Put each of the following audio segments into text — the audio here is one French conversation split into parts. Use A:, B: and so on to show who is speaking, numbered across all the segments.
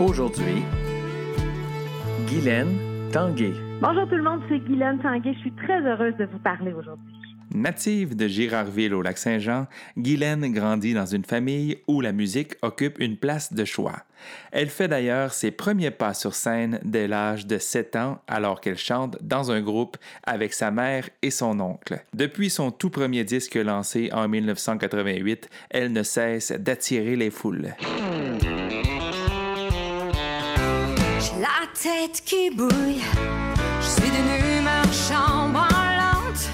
A: Aujourd'hui, Guylaine Tanguay.
B: Bonjour tout le monde, c'est Guylaine Tanguay. Je suis très heureuse de vous parler aujourd'hui.
C: Native de Girardville au lac Saint-Jean, Guylaine grandit dans une famille où la musique occupe une place de choix. Elle fait d'ailleurs ses premiers pas sur scène dès l'âge de 7 ans alors qu'elle chante dans un groupe avec sa mère et son oncle. Depuis son tout premier disque lancé en 1988, elle ne cesse d'attirer les foules.
D: Tête qui bouille, je suis d'une humeur chambranlante.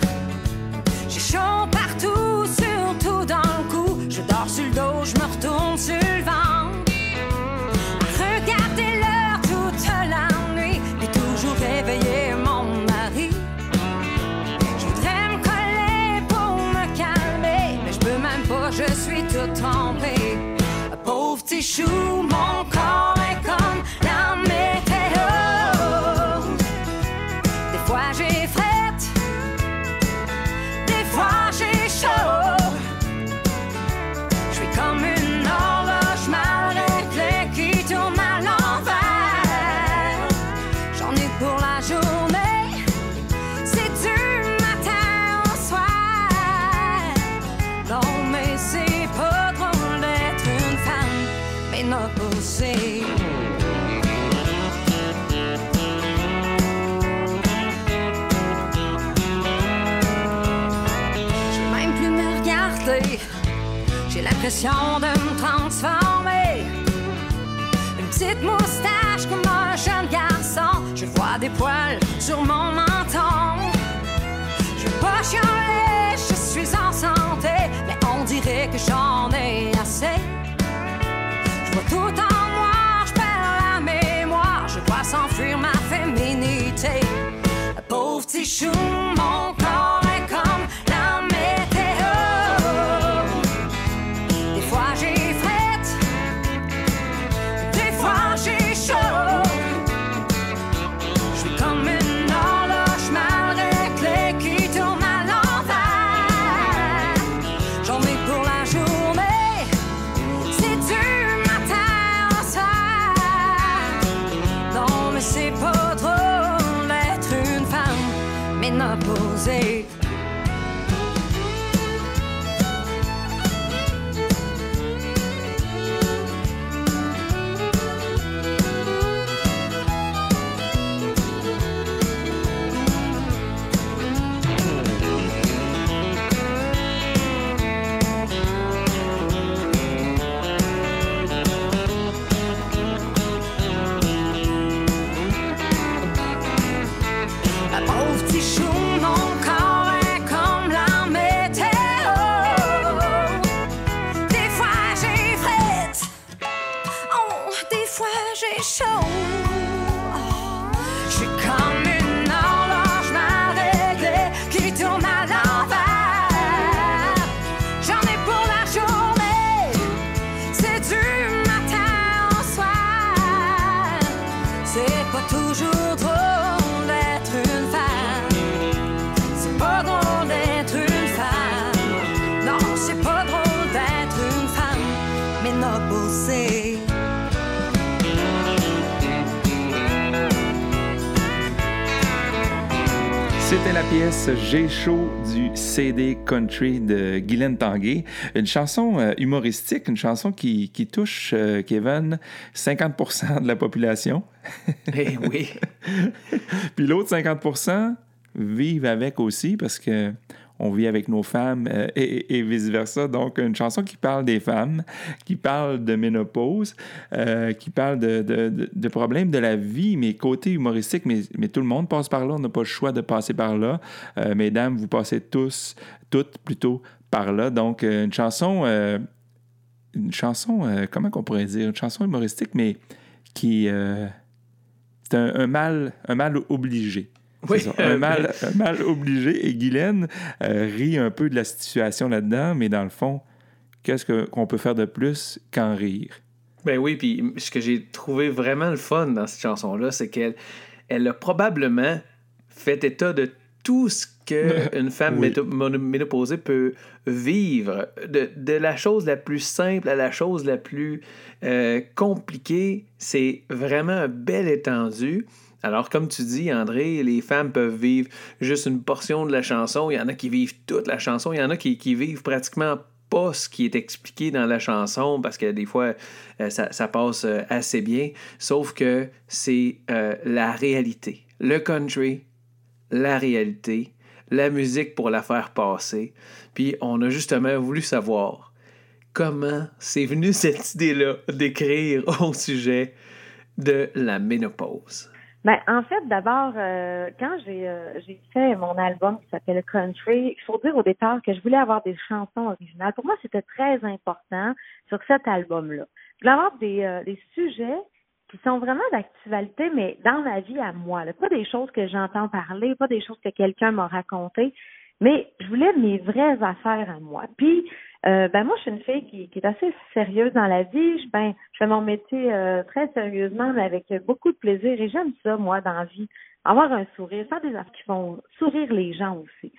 D: J'ai chaud partout, surtout dans le cou. Je dors sur le dos, je me retourne sur le ventre. Regardez l'heure toute la nuit, et toujours réveiller mon mari. Je voudrais me coller pour me calmer, mais je peux même pas, je suis tout trempée. Pauvre petit chou, de me transformer. Une petite moustache comme un jeune garçon. Je vois des poils sur mon menton. Je veux pas chialer, je suis en santé. Mais on dirait que j'en ai assez. Je vois tout en noir, je perds la mémoire. Je dois s'enfuir ma féminité. Pauvre petit chou,
C: C'était la pièce J'ai chaud du CD Country de Guylaine Tanguay. Une chanson euh, humoristique, une chanson qui, qui touche, euh, Kevin, 50% de la population.
A: Eh oui,
C: Puis l'autre 50 vivent avec aussi parce que on vit avec nos femmes euh, et, vice-versa. Donc, une chanson qui parle des femmes, qui parle de ménopause, euh, qui parle de, problèmes de la vie, mais côté humoristique, mais, tout le monde passe par là. On n'a pas le choix de passer par là. Euh, mesdames, vous passez tous, toutes plutôt par là. Donc, une chanson une chanson, comment qu'on pourrait dire, une chanson humoristique, mais qui. c'est un, un mal, un mal obligé.
A: Oui,
C: ça, un, mal, un mal obligé. Et Guylaine euh, rit un peu de la situation là-dedans, mais dans le fond, qu'est-ce que- qu'on peut faire de plus qu'en rire?
A: Ben oui, puis ce que j'ai trouvé vraiment le fun dans cette chanson-là, c'est qu'elle elle a probablement fait état de tout ce qu'une femme
C: Oui.
A: ménopausée peut vivre, de, de la chose la plus simple à la chose la plus euh, compliquée. C'est vraiment un bel étendu. Alors, comme tu dis, André, les femmes peuvent vivre juste une portion de la chanson. Il y en a qui vivent toute la chanson. Il y en a qui, vivent pratiquement pas ce qui est expliqué dans la chanson parce que des fois, euh, ça, ça passe euh, assez bien. Sauf que c'est euh, la réalité. Le country, la réalité, la musique pour la faire passer. Puis on a justement voulu savoir comment c'est venu cette idée-là d'écrire au sujet de la ménopause.
B: Ben, en fait, d'abord, euh, quand j'ai euh, j'ai fait mon album qui s'appelle Country, il faut dire au départ que je voulais avoir des chansons originales. Pour moi, c'était très important sur cet album-là. Je voulais avoir des, euh, des sujets qui sont vraiment d'actualité, mais dans ma vie à moi. Là. Pas des choses que j'entends parler, pas des choses que quelqu'un m'a racontées, mais je voulais mes vraies affaires à moi. Puis, euh, ben moi, je suis une fille qui, est assez sérieuse dans la vie. Je, ben, je fais mon métier euh, très sérieusement, mais avec beaucoup de plaisir. Et j'aime ça, moi, dans la vie. Avoir un sourire, faire des affaires qui font sourire les gens aussi.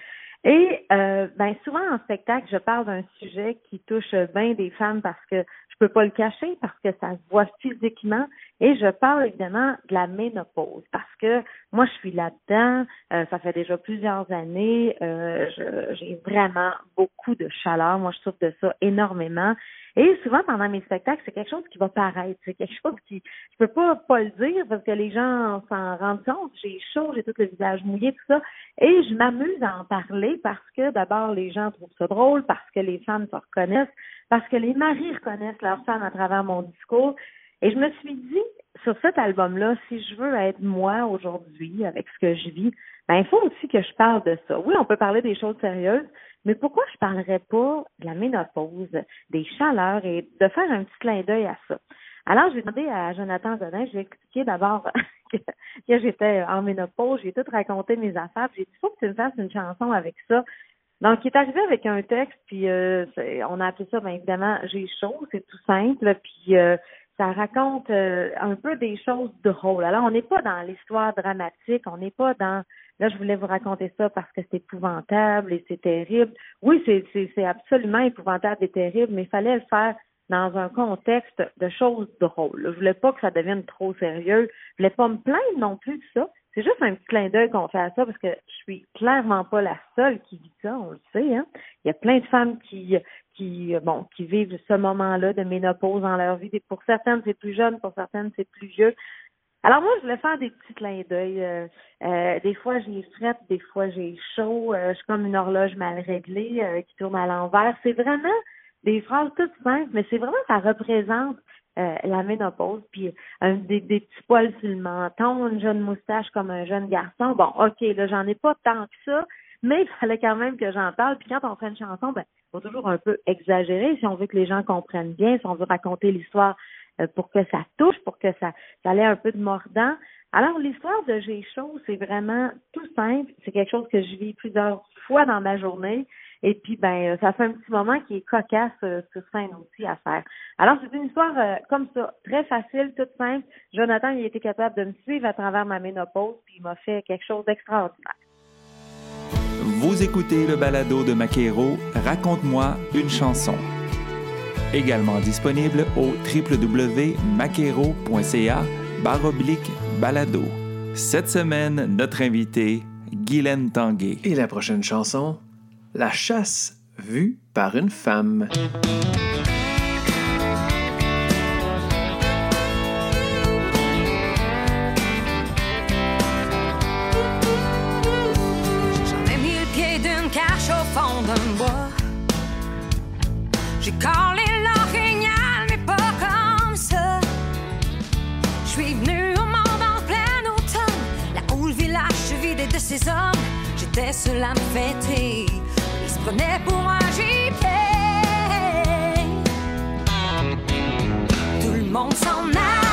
B: Et euh, ben souvent en spectacle, je parle d'un sujet qui touche bien des femmes parce que je peux pas le cacher, parce que ça se voit physiquement. Et je parle évidemment de la ménopause parce que moi je suis là-dedans. euh, ça fait déjà plusieurs années. euh, j'ai vraiment beaucoup de chaleur. Moi, je souffre de ça énormément. Et souvent pendant mes spectacles, c'est quelque chose qui va paraître. C'est quelque chose qui je peux pas pas le dire parce que les gens s'en rendent compte. J'ai chaud, j'ai tout le visage mouillé, tout ça. Et je m'amuse à en parler parce que d'abord les gens trouvent ça drôle, parce que les femmes se reconnaissent, parce que les maris reconnaissent leurs femmes à travers mon discours. Et je me suis dit, sur cet album-là, si je veux être moi aujourd'hui avec ce que je vis, ben il faut aussi que je parle de ça. Oui, on peut parler des choses sérieuses, mais pourquoi je parlerais pas de la ménopause, des chaleurs et de faire un petit clin d'œil à ça? Alors, j'ai demandé à Jonathan Godin, j'ai expliqué d'abord que, j'étais en ménopause, j'ai tout raconté mes affaires, j'ai dit, faut que tu me fasses une chanson avec ça. Donc, il est arrivé avec un texte, puis euh, on a appelé ça, bien évidemment, J'ai chaud, c'est tout simple, puis euh, ça raconte euh, un peu des choses drôles. Alors, on n'est pas dans l'histoire dramatique, on n'est pas dans là, je voulais vous raconter ça parce que c'est épouvantable et c'est terrible. Oui, c'est absolument épouvantable et terrible, mais il fallait le faire dans un contexte de choses drôles. Je voulais pas que ça devienne trop sérieux. Je voulais pas me plaindre non plus de ça. C'est juste un petit clin d'œil qu'on fait à ça parce que je suis clairement pas la seule qui vit ça, on le sait. Hein? Il y a plein de femmes qui, qui, bon, qui vivent ce moment-là de ménopause dans leur vie. Et pour certaines, c'est plus jeune, pour certaines, c'est plus vieux. Alors moi, je voulais faire des petits clins d'œil. Euh, euh, des fois, j'ai frette, des fois, j'ai chaud. Euh, je suis comme une horloge mal réglée euh, qui tourne à l'envers. C'est vraiment des phrases toutes simples, mais c'est vraiment, ça représente euh, la ménopause, puis un, des, des petits poils sur le menton, une jeune moustache comme un jeune garçon. Bon, OK, là, j'en ai pas tant que ça, mais il fallait quand même que j'en parle. Puis quand on fait une chanson, ben, faut toujours un peu exagérer si on veut que les gens comprennent bien, si on veut raconter l'histoire euh, pour que ça touche, pour que ça, ça ait un peu de mordant. Alors, l'histoire de J'ai chaud, c'est vraiment tout simple. C'est quelque chose que je vis plusieurs fois dans ma journée. Et puis, ben, euh, ça fait un petit moment qui est cocasse euh, sur scène aussi à faire. Alors, c'est une histoire euh, comme ça, très facile, toute simple. Jonathan, il a été capable de me suivre à travers ma ménopause, puis il m'a fait quelque chose d'extraordinaire.
C: Vous écoutez le balado de Maquero, Raconte-moi une chanson. Également disponible au www.maquero.ca baroblique balado. Cette semaine, notre invité, Guylaine Tanguay.
A: Et la prochaine chanson, La chasse vue par une femme.
D: J'en ai mis le pied d'une cache au fond d'un bois. J'ai collé l'orignal, mais pas comme ça. Je suis venu au monde en plein automne, là où le village se vidait de ses hommes. J'étais seul à me fêter prenais pour un
E: JP. Tout le monde s'en
D: a.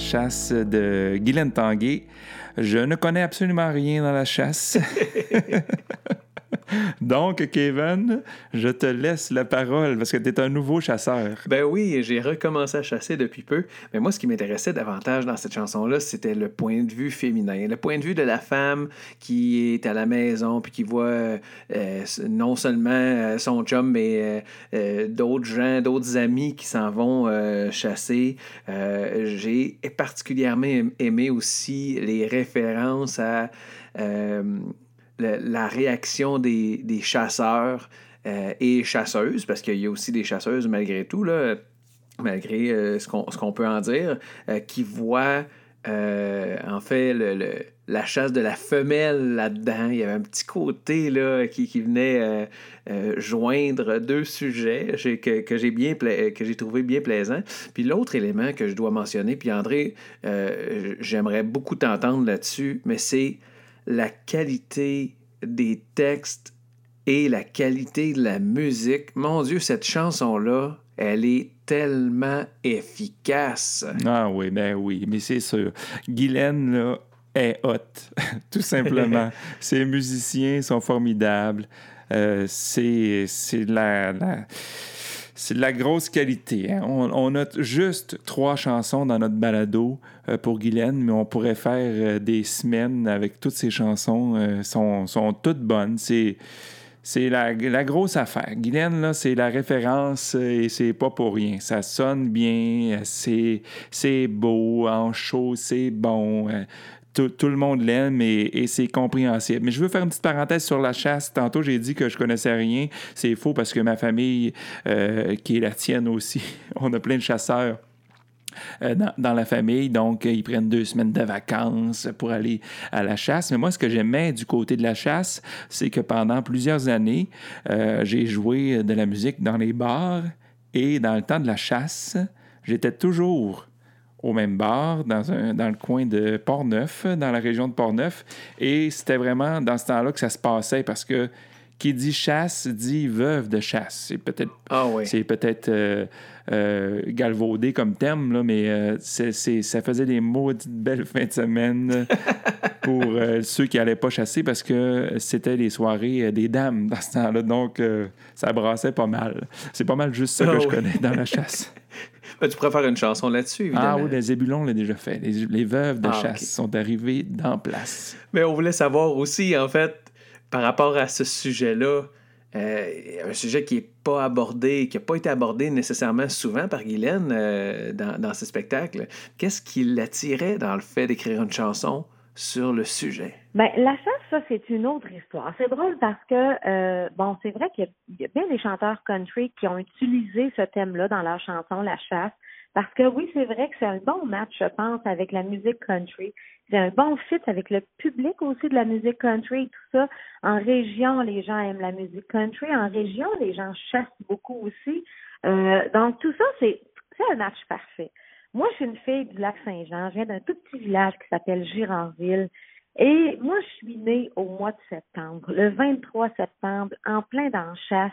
D: chasse de Guylaine Tanguay. Je ne connais absolument rien dans la chasse. Donc, Kevin, je te laisse la parole parce que tu es un nouveau chasseur.
A: Ben oui, j'ai recommencé à chasser depuis peu. Mais moi, ce qui m'intéressait davantage dans cette chanson-là, c'était le point de vue féminin. Le point de vue de la femme qui est à la maison puis qui voit euh, non seulement euh, son chum, mais euh, d'autres gens, d'autres amis qui s'en vont chasser. J'ai particulièrement aimé aussi les références à la réaction des, chasseurs euh, et chasseuses, parce qu'il y a aussi des chasseuses malgré tout, là, malgré euh, ce qu'on peut en dire, euh, qui voient en fait le- la chasse de la femelle là-dedans. Il y avait un petit côté là, qui, venait joindre deux sujets que, que j'ai trouvé bien plaisant. Puis l'autre élément que je dois mentionner, puis André, j'aimerais beaucoup t'entendre là-dessus, mais c'est la qualité des textes et la qualité de la musique. Mon Dieu, cette chanson-là, elle est tellement efficace.
D: Ah oui, ben oui, mais c'est sûr. Guylaine, là, est hot, tout simplement. Ses musiciens sont formidables. Euh, c'est la, la- c'est de la grosse qualité. hein. On, on a juste trois chansons dans notre balado euh, pour Guylaine, mais on pourrait faire euh, des semaines avec toutes ces chansons. euh, sont, sont toutes bonnes. C'est c'est la, la grosse affaire. Guylaine, là, c'est la référence euh, et c'est pas pour rien. Ça sonne bien, c'est, c'est beau, en chaud, c'est bon. Tout, le monde l'aime et, c'est compréhensible. Mais je veux faire une petite parenthèse sur la chasse. Tantôt, j'ai dit que je connaissais rien. C'est faux parce que ma famille, euh, qui est la tienne aussi, on a plein de chasseurs euh, dans, la famille. Donc, ils prennent deux semaines de vacances pour aller à la chasse. Mais moi, ce que j'aimais du côté de la chasse, c'est que pendant plusieurs années, euh, j'ai joué de la musique dans les bars et dans le temps de la chasse, j'étais toujours
C: au même bar, dans, un, dans le coin de Port-Neuf, dans la région de Port-Neuf. Et c'était vraiment dans ce temps-là que ça se passait parce que qui dit chasse dit veuve de chasse. C'est peut-être
A: Ah oui.
C: c'est peut-être euh, euh, galvaudé comme terme, là, mais euh, c'est, c'est- ça faisait des maudites belles fins de semaine pour ceux qui n'allaient pas chasser parce que c'était les soirées des dames dans ce temps-là. Donc, ça brassait pas mal. C'est pas mal juste ça que
A: Ah
C: je connais dans la chasse.
A: Ben, tu pourrais faire une chanson là-dessus, évidemment.
C: ah oui, les Zébulon l'a déjà fait. Les, les veuves de
A: Ah,
C: chasse sont arrivées dans place.
A: Mais on voulait savoir aussi, en fait, par rapport à ce sujet-là, euh, un sujet qui n'est pas abordé, qui n'a pas été abordé nécessairement souvent par Guylaine euh, dans, dans ce spectacle. Qu'est-ce qui l'attirait dans le fait d'écrire une chanson sur le sujet?
B: Ben, la chasse, ça, c'est une autre histoire. C'est drôle parce que, euh, bon, c'est vrai qu'il y a- il y, a bien des chanteurs country qui ont utilisé ce thème-là dans leur chanson, la chasse. Parce que oui, c'est vrai que c'est un bon match, je pense, avec la musique country. C'est un bon fit avec le public aussi de la musique country et tout ça. En région, les gens aiment la musique country. En région, les gens chassent beaucoup aussi. Euh, donc, tout ça, c'est un match parfait. Moi, je suis une fille du lac Saint-Jean. Je viens d'un tout petit village qui s'appelle Girardville. Et moi, je suis née au mois de septembre, le 23 septembre, en plein dans chasse.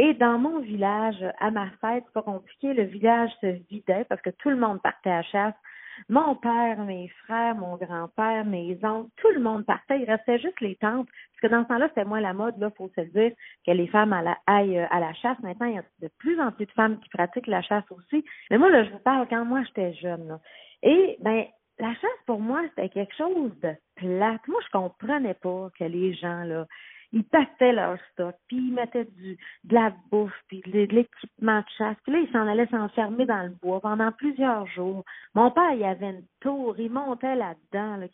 B: Et dans mon village, à ma fête, c'est pas compliqué, le village se vidait parce que tout le monde partait à chasse. Mon père, mes frères, mon grand-père, mes oncles, tout le monde partait. Il restait juste les tantes. Parce que dans ce temps-là, c'était moins la mode, là, faut se le dire, que les femmes aillent euh, à la chasse. Maintenant, il y a de plus en plus de femmes qui pratiquent la chasse aussi. Mais moi, là, je vous parle quand moi, j'étais jeune. là. Et, ben, la chasse, pour moi, c'était quelque chose de plate. Moi, je comprenais pas que les gens, là, ils pactaient leur stock, puis ils mettaient du, de la bouffe, puis de, l'équipement de chasse. Puis là, ils s'en allaient s'enfermer dans le bois pendant plusieurs jours. Mon père, il avait une tour, il montait là-dedans, là,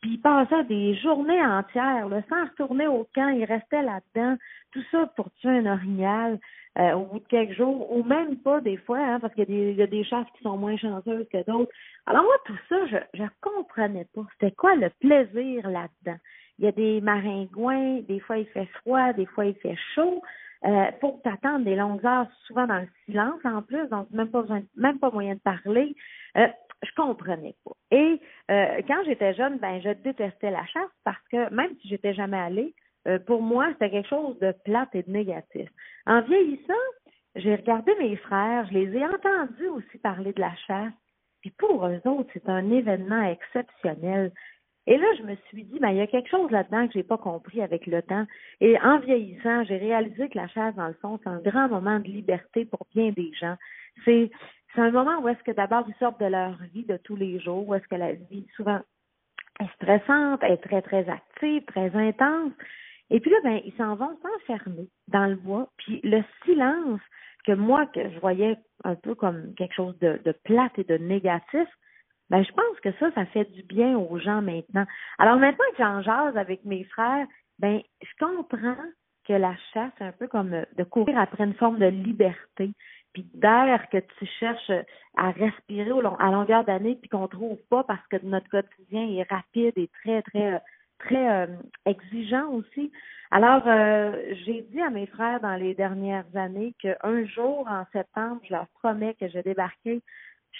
B: puis il passait des journées entières, là, sans retourner au camp, il restait là-dedans. Tout ça pour tuer un orignal euh, au bout de quelques jours, ou même pas des fois, hein, parce qu'il y, a des- il y a des chasses qui sont moins chanceuses que d'autres. Alors moi, tout ça, je je comprenais pas. C'était quoi le plaisir là-dedans? Il y a des maringouins, des fois il fait froid, des fois il fait chaud. Euh, pour t'attendre des longues heures, souvent dans le silence en plus, donc même pas même pas moyen de parler. Euh, je comprenais pas. Et euh, quand j'étais jeune, ben je détestais la chasse parce que même si j'étais jamais allée, pour moi c'était quelque chose de plate et de négatif. En vieillissant, j'ai regardé mes frères, je les ai entendus aussi parler de la chasse. Puis pour eux autres, c'est un événement exceptionnel. Et là, je me suis dit, ben, il y a quelque chose là-dedans que j'ai pas compris avec le temps. Et en vieillissant, j'ai réalisé que la chasse, dans le fond, c'est un grand moment de liberté pour bien des gens. C'est, c'est un moment où est-ce que d'abord ils sortent de leur vie de tous les jours, où est-ce que la vie souvent est stressante, est très, très active, très intense. Et puis là, ben, ils s'en vont s'enfermer dans le bois. Puis le silence que moi, que je voyais un peu comme quelque chose de, de plate et de négatif, ben, je pense que ça, ça fait du bien aux gens maintenant. Alors maintenant que j'en jase avec mes frères, ben, je comprends que la chasse, c'est un peu comme euh, de courir après une forme de liberté, puis d'air que tu cherches à respirer au long, à longueur d'année, puis qu'on trouve pas parce que notre quotidien est rapide et très, très, euh, très euh, exigeant aussi. Alors, euh, j'ai dit à mes frères dans les dernières années qu'un jour, en septembre, je leur promets que je débarquerai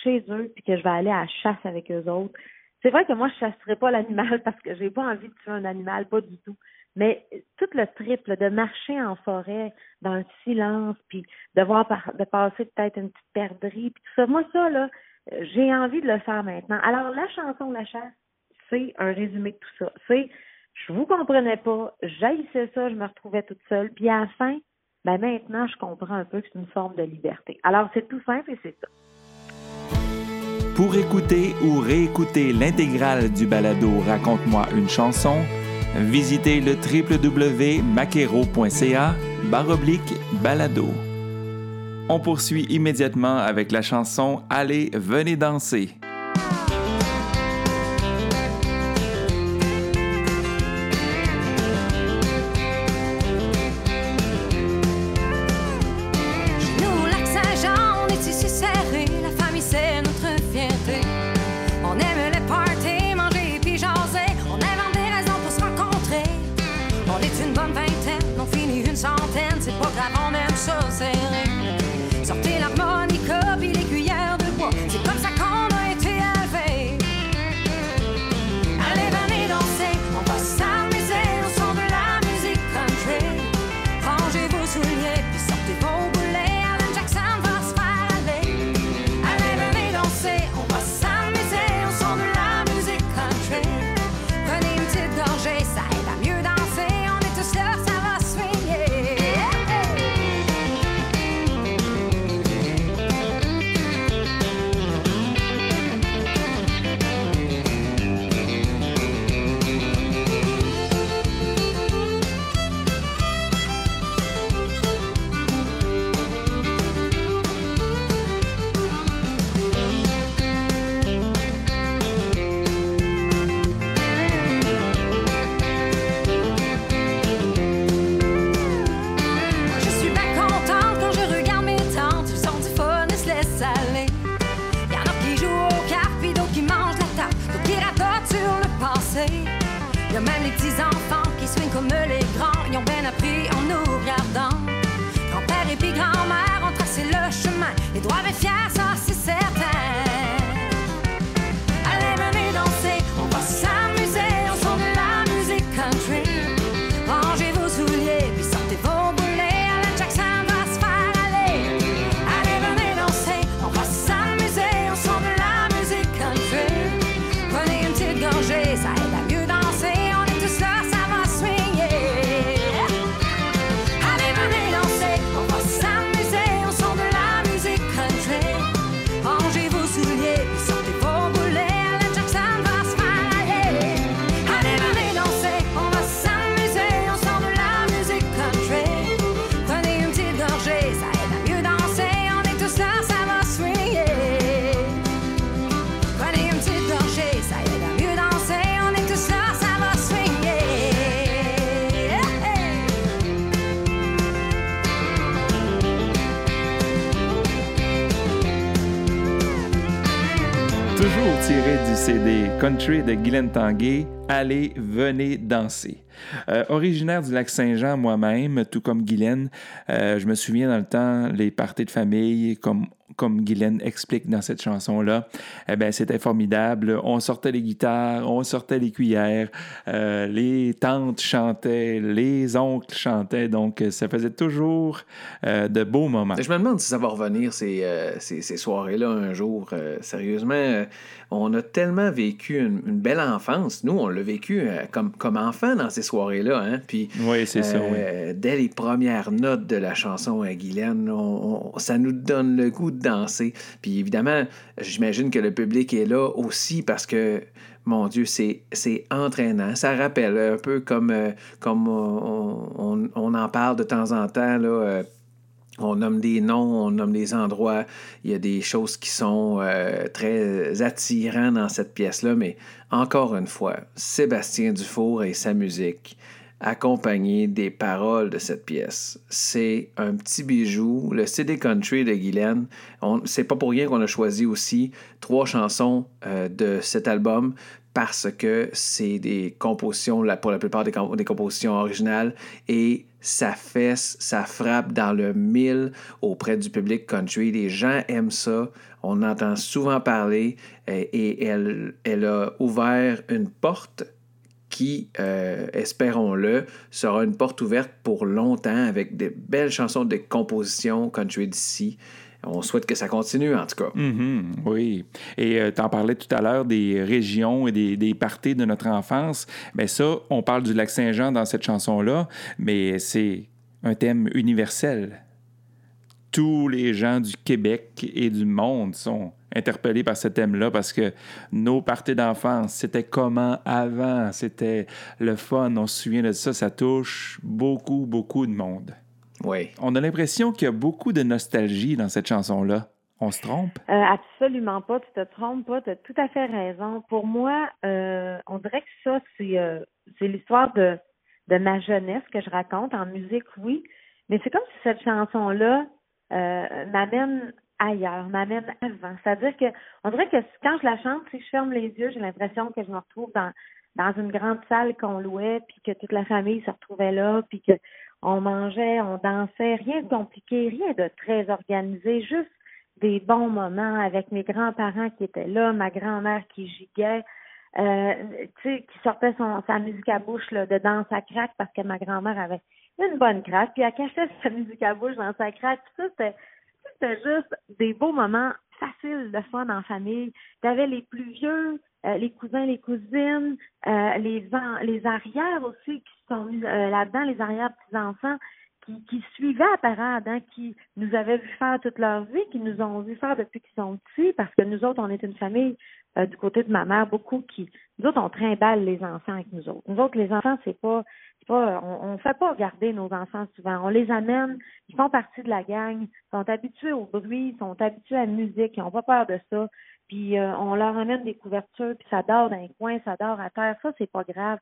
B: chez eux puis que je vais aller à la chasse avec eux autres. C'est vrai que moi, je chasserai pas l'animal parce que j'ai pas envie de tuer un animal, pas du tout. Mais tout le triple de marcher en forêt dans le silence, puis de voir par- de passer peut-être une petite perdrix, puis tout ça. Moi, ça, là, euh, j'ai envie de le faire maintenant. Alors, la chanson La chasse, c'est un résumé de tout ça. C'est je vous comprenais pas, j'haïssais ça, je me retrouvais toute seule. Puis à la fin, ben maintenant, je comprends un peu que c'est une forme de liberté. Alors, c'est tout simple et c'est ça.
C: Pour écouter ou réécouter l'intégrale du balado Raconte-moi une chanson, visitez le www.maquero.ca baroblique balado. On poursuit immédiatement avec la chanson Allez, venez danser.
D: De
C: Guylaine Tanguay, Allez, venez danser. Euh, originaire du lac Saint-Jean moi-même, tout comme Guylaine, euh, je me souviens dans le temps, les parties de famille, comme, comme Guylaine explique dans cette chanson-là, eh ben, c'était formidable. On sortait les guitares, on sortait les cuillères, euh, les tantes chantaient, les oncles chantaient, donc ça faisait toujours euh, de beaux moments.
A: Je me demande si ça va revenir ces, euh, ces, ces soirées-là un jour. Euh, sérieusement, euh, on a tellement vécu une, une belle enfance. Nous, on l'a vécu euh, comme, comme enfant dans ces soirées-là. Hein? Puis,
C: Oui, c'est ça, oui.
A: euh, Dès les premières notes de la chanson à Guylaine, on- on- ça nous donne le goût de Puis évidemment, j'imagine que le public est là aussi parce que, mon Dieu, c'est entraînant. Ça rappelle un peu comme, euh, on, en parle de temps en temps. Euh, on nomme des noms, on nomme des endroits. Il y a des choses qui sont euh, très attirantes dans cette pièce-là, mais encore une fois, Sébastien Dufour et sa musique, accompagné des paroles de cette pièce, c'est un petit bijou. Le CD Country de Guylaine, c'est pas pour rien qu'on a choisi aussi trois chansons euh, de cet album parce que c'est des compositions, pour la plupart des, com- des compositions originales, et ça fesse, ça frappe dans le mille auprès du public country. Les gens aiment ça. On entend souvent parler euh, et elle a ouvert une porte qui, euh, espérons-le, sera une porte ouverte pour longtemps avec des belles chansons de composition country d'ici. On souhaite que ça continue, en tout cas.
C: Mhm, oui. Et tu en parlais tout à l'heure des régions et des, parties de notre enfance. Bien, ça, on parle du lac Saint-Jean dans cette chanson-là, mais c'est un thème universel. Tous les gens du Québec et du monde sont interpellés par ce thème-là parce que nos parties d'enfance, c'était comment avant, c'était le fun, on se souvient de ça, ça touche beaucoup, beaucoup de monde.
A: Oui.
C: On a l'impression qu'il y a beaucoup de nostalgie dans cette chanson-là. On se trompe?
B: Euh, absolument pas, tu te trompes pas, tu as tout à fait raison. Pour moi, euh, on dirait que ça, c'est euh, c'est l'histoire de, de ma jeunesse que je raconte en musique, oui, mais c'est comme si cette chanson-là euh, m'amène ailleurs, m'amène avant. C'est-à-dire que on dirait que quand je la chante, si je ferme les yeux, j'ai l'impression que je me retrouve dans dans une grande salle qu'on louait, puis que toute la famille se retrouvait là, puis que on mangeait, on dansait, rien de compliqué, rien de très organisé, juste des bons moments avec mes grands-parents qui étaient là, ma grand-mère qui giguait, euh, tu sais, qui sortait son, sa musique à bouche là, de dans sa craque parce que ma grand-mère avait une bonne craque, puis elle cachait sa musique à bouche dans sa craque. Puis ça, c'était, juste des beaux moments faciles de fun en famille. T'avais les plus vieux, euh, les cousins, les cousines, euh, les les arrières aussi qui sont euh, là-dedans, les arrières petits-enfants qui, qui suivaient la parade, hein, qui nous avaient vu faire toute leur vie, qui nous ont vu faire depuis qu'ils sont petits, parce que nous autres, on est une famille euh, du côté de ma mère, beaucoup qui, nous autres, on trimballe les enfants avec nous autres. Nous autres, les enfants, c'est pas, pas, on, on fait pas regarder nos enfants souvent. On les amène, ils font partie de la gang, sont habitués au bruit, sont habitués à la musique, ils ont pas peur de ça. Puis euh, on leur amène des couvertures, puis ça dort dans les coins, ça dort à terre, ça c'est pas grave.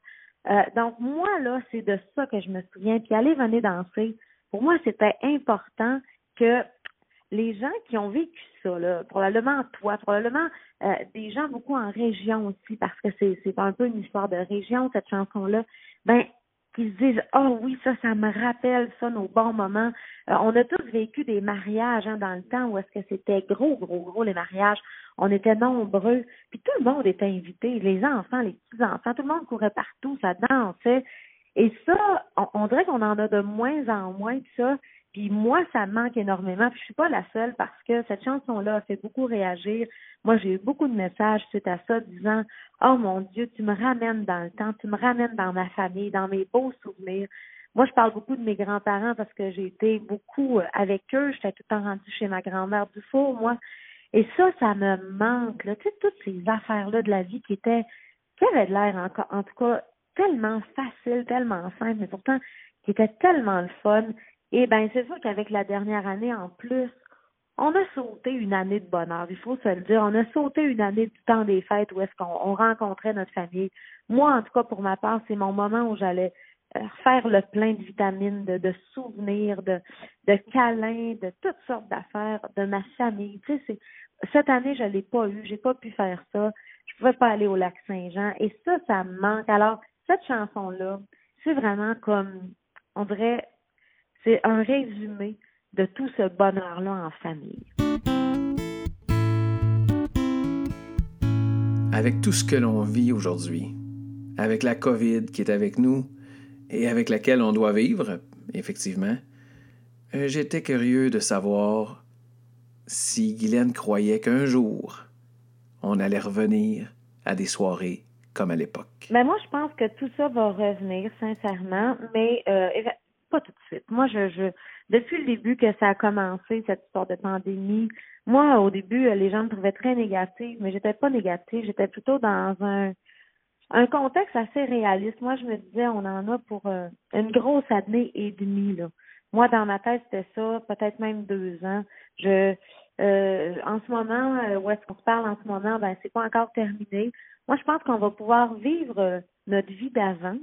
B: Euh, donc moi là, c'est de ça que je me souviens. Puis aller venir danser, pour moi c'était important que les gens qui ont vécu ça, là, probablement toi, probablement euh, des gens beaucoup en région aussi, parce que c'est un peu une histoire de région, cette chanson-là, ben, qui se disent Oh oui, ça, ça me rappelle ça, nos bons moments. Euh, on a tous vécu des mariages hein, dans le temps où est-ce que c'était gros, gros, gros les mariages. On était nombreux, puis tout le monde était invité, les enfants, les petits-enfants, tout le monde courait partout, ça dansait. Et ça, on, on dirait qu'on en a de moins en moins ça. Puis moi, ça me manque énormément. Puis je suis pas la seule parce que cette chanson-là a fait beaucoup réagir. Moi, j'ai eu beaucoup de messages suite à ça disant Oh mon Dieu, tu me ramènes dans le temps, tu me ramènes dans ma famille, dans mes beaux souvenirs. Moi, je parle beaucoup de mes grands-parents parce que j'ai été beaucoup euh, avec eux. J'étais tout le temps rendue chez ma grand-mère du four, moi. Et ça, ça me manque. Là. Tu sais, toutes ces affaires-là de la vie qui étaient, qui avaient de l'air encore, en tout cas, tellement facile, tellement simple, mais pourtant qui étaient tellement le fun. Et ben c'est sûr qu'avec la dernière année en plus, on a sauté une année de bonheur, il faut se le dire. On a sauté une année du temps des fêtes où est-ce qu'on rencontrait notre famille. Moi, en tout cas, pour ma part, c'est mon moment où j'allais euh, faire le plein de vitamines, de, souvenirs, de, câlins, de toutes sortes d'affaires, de ma famille. Tu sais, cette année, je l'ai pas eu, j'ai pas pu faire ça. Je pouvais pas aller au lac Saint-Jean. Et ça, ça me manque. Alors, cette chanson-là, c'est vraiment comme, on dirait, c'est un résumé de tout ce bonheur-là en famille.
A: Avec tout ce que l'on vit aujourd'hui, avec la COVID qui est avec nous et avec laquelle on doit vivre, effectivement, euh, j'étais curieux de savoir si Guylaine croyait qu'un jour, on allait revenir à des soirées comme à l'époque.
B: Ben moi, je pense que tout ça va revenir, sincèrement, mais euh, pas tout de suite. Moi, je, je depuis le début que ça a commencé, cette histoire de pandémie, moi, au début, les gens me trouvaient très négative, mais j'étais pas négative, j'étais plutôt dans un un contexte assez réaliste. Moi, je me disais, on en a pour euh, une grosse année et demie. Là. Moi, dans ma tête, c'était ça, peut-être même deux ans. Je euh, en ce moment, euh, où est-ce qu'on se parle en ce moment, ben c'est pas encore terminé. Moi, je pense qu'on va pouvoir vivre notre vie d'avant.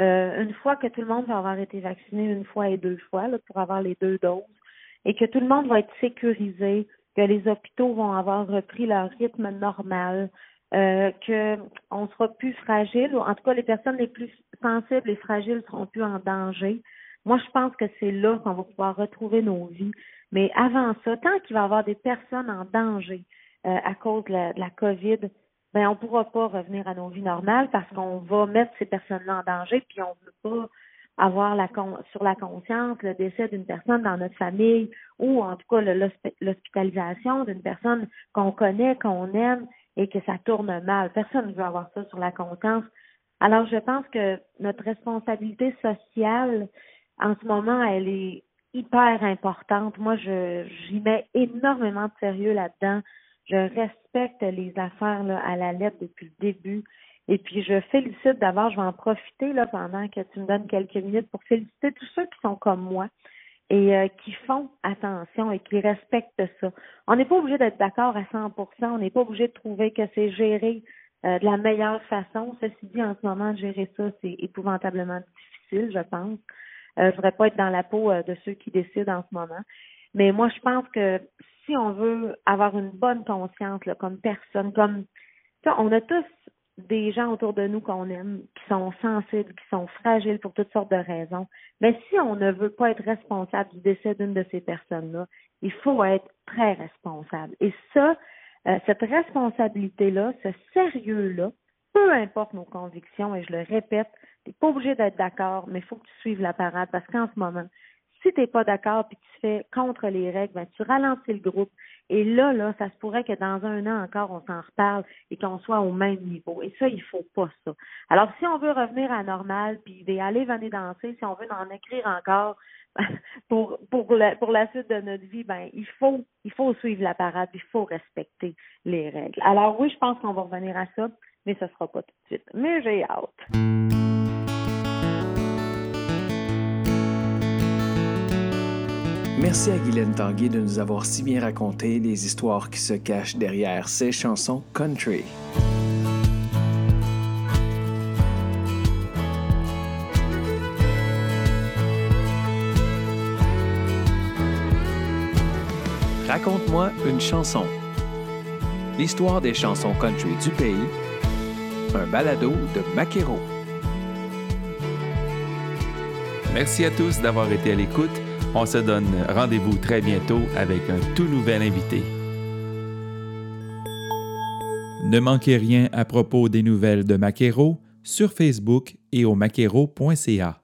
B: Euh, une fois que tout le monde va avoir été vacciné une fois et deux fois là, pour avoir les deux doses, et que tout le monde va être sécurisé, que les hôpitaux vont avoir repris leur rythme normal, euh, que on sera plus fragile, ou en tout cas les personnes les plus sensibles et fragiles seront plus en danger. Moi, je pense que c'est là qu'on va pouvoir retrouver nos vies. Mais avant ça, tant qu'il va y avoir des personnes en danger euh, à cause de la, de la COVID, ben on pourra pas revenir à nos vies normales parce qu'on va mettre ces personnes-là en danger, puis on veut pas avoir la sur la conscience le décès d'une personne dans notre famille ou en tout cas l'hospitalisation d'une personne qu'on connaît, qu'on aime et que ça tourne mal. Personne ne veut avoir ça sur la conscience. Alors je pense que notre responsabilité sociale en ce moment, elle est hyper importante. Moi, je j'y mets énormément de sérieux là-dedans. Je respecte les affaires là, à la lettre depuis le début. Et puis, je félicite d'abord, je vais en profiter là, pendant que tu me donnes quelques minutes pour féliciter tous ceux qui sont comme moi et euh, qui font attention et qui respectent ça. On n'est pas obligé d'être d'accord à 100% on n'est pas obligé de trouver que c'est géré euh, de la meilleure façon. Ceci dit, en ce moment, gérer ça, c'est épouvantablement difficile, je pense. Euh, je ne voudrais pas être dans la peau de ceux qui décident en ce moment. Mais moi, je pense que si on veut avoir une bonne conscience comme personne, comme on a tous des gens autour de nous qu'on aime, qui sont sensibles, qui sont fragiles pour toutes sortes de raisons. Mais si on ne veut pas être responsable du décès d'une de ces personnes-là, il faut être très responsable. Et ça, euh, cette responsabilité-là, ce sérieux-là, peu importe nos convictions, et je le répète, tu n'es pas obligé d'être d'accord, mais il faut que tu suives la parade parce qu'en ce moment, si tu n'es pas d'accord puis tu fais contre les règles, ben, tu ralentis le groupe. Et là, là, ça se pourrait que dans un an encore, on s'en reparle et qu'on soit au même niveau. Et ça, il faut pas ça. Alors, si on veut revenir à normal, puis aller venir danser, si on veut en écrire encore pour pour la, pour la suite de notre vie, ben il faut il faut suivre la parade, il faut respecter les règles. Alors oui, je pense qu'on va revenir à ça, mais ce sera pas tout de suite. Mais j'ai hâte.
A: Merci à Guylaine Tanguay de nous avoir si bien raconté les histoires qui se cachent derrière ces chansons country. Raconte-moi une chanson. l'histoire des chansons country du pays, un balado de Maquero.
C: Merci à tous d'avoir été à l'écoute. On se donne rendez-vous très bientôt avec un tout nouvel invité. Ne manquez rien à propos des nouvelles de Maquero sur Facebook et au maquero.ca.